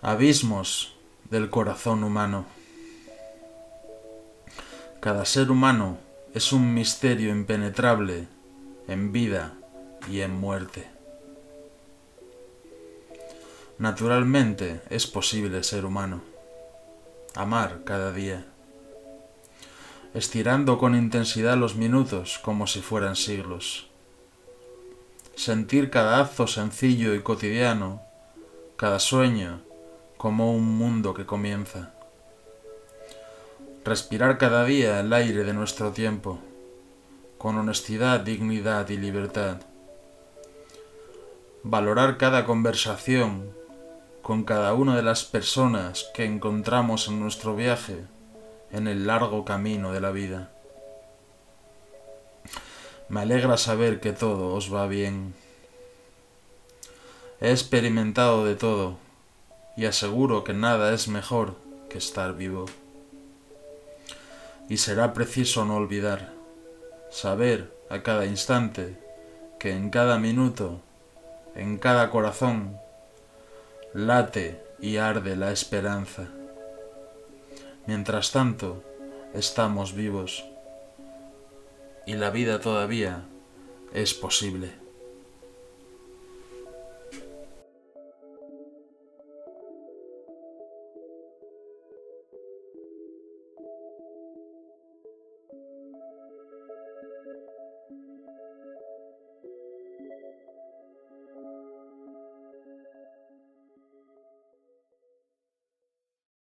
Abismos del corazón humano. Cada ser humano es un misterio impenetrable en vida y en muerte. Naturalmente es posible ser humano, amar cada día, estirando con intensidad los minutos como si fueran siglos, sentir cada acto sencillo y cotidiano, cada sueño como un mundo que comienza, respirar cada día el aire de nuestro tiempo, con honestidad, dignidad y libertad, valorar cada conversación con cada una de las personas que encontramos en nuestro viaje en el largo camino de la vida. Me alegra saber que todo os va bien. He experimentado de todo y aseguro que nada es mejor que estar vivo. Y será preciso no olvidar, saber a cada instante que en cada minuto, en cada corazón, late y arde la esperanza. Mientras tanto, estamos vivos y la vida todavía es posible.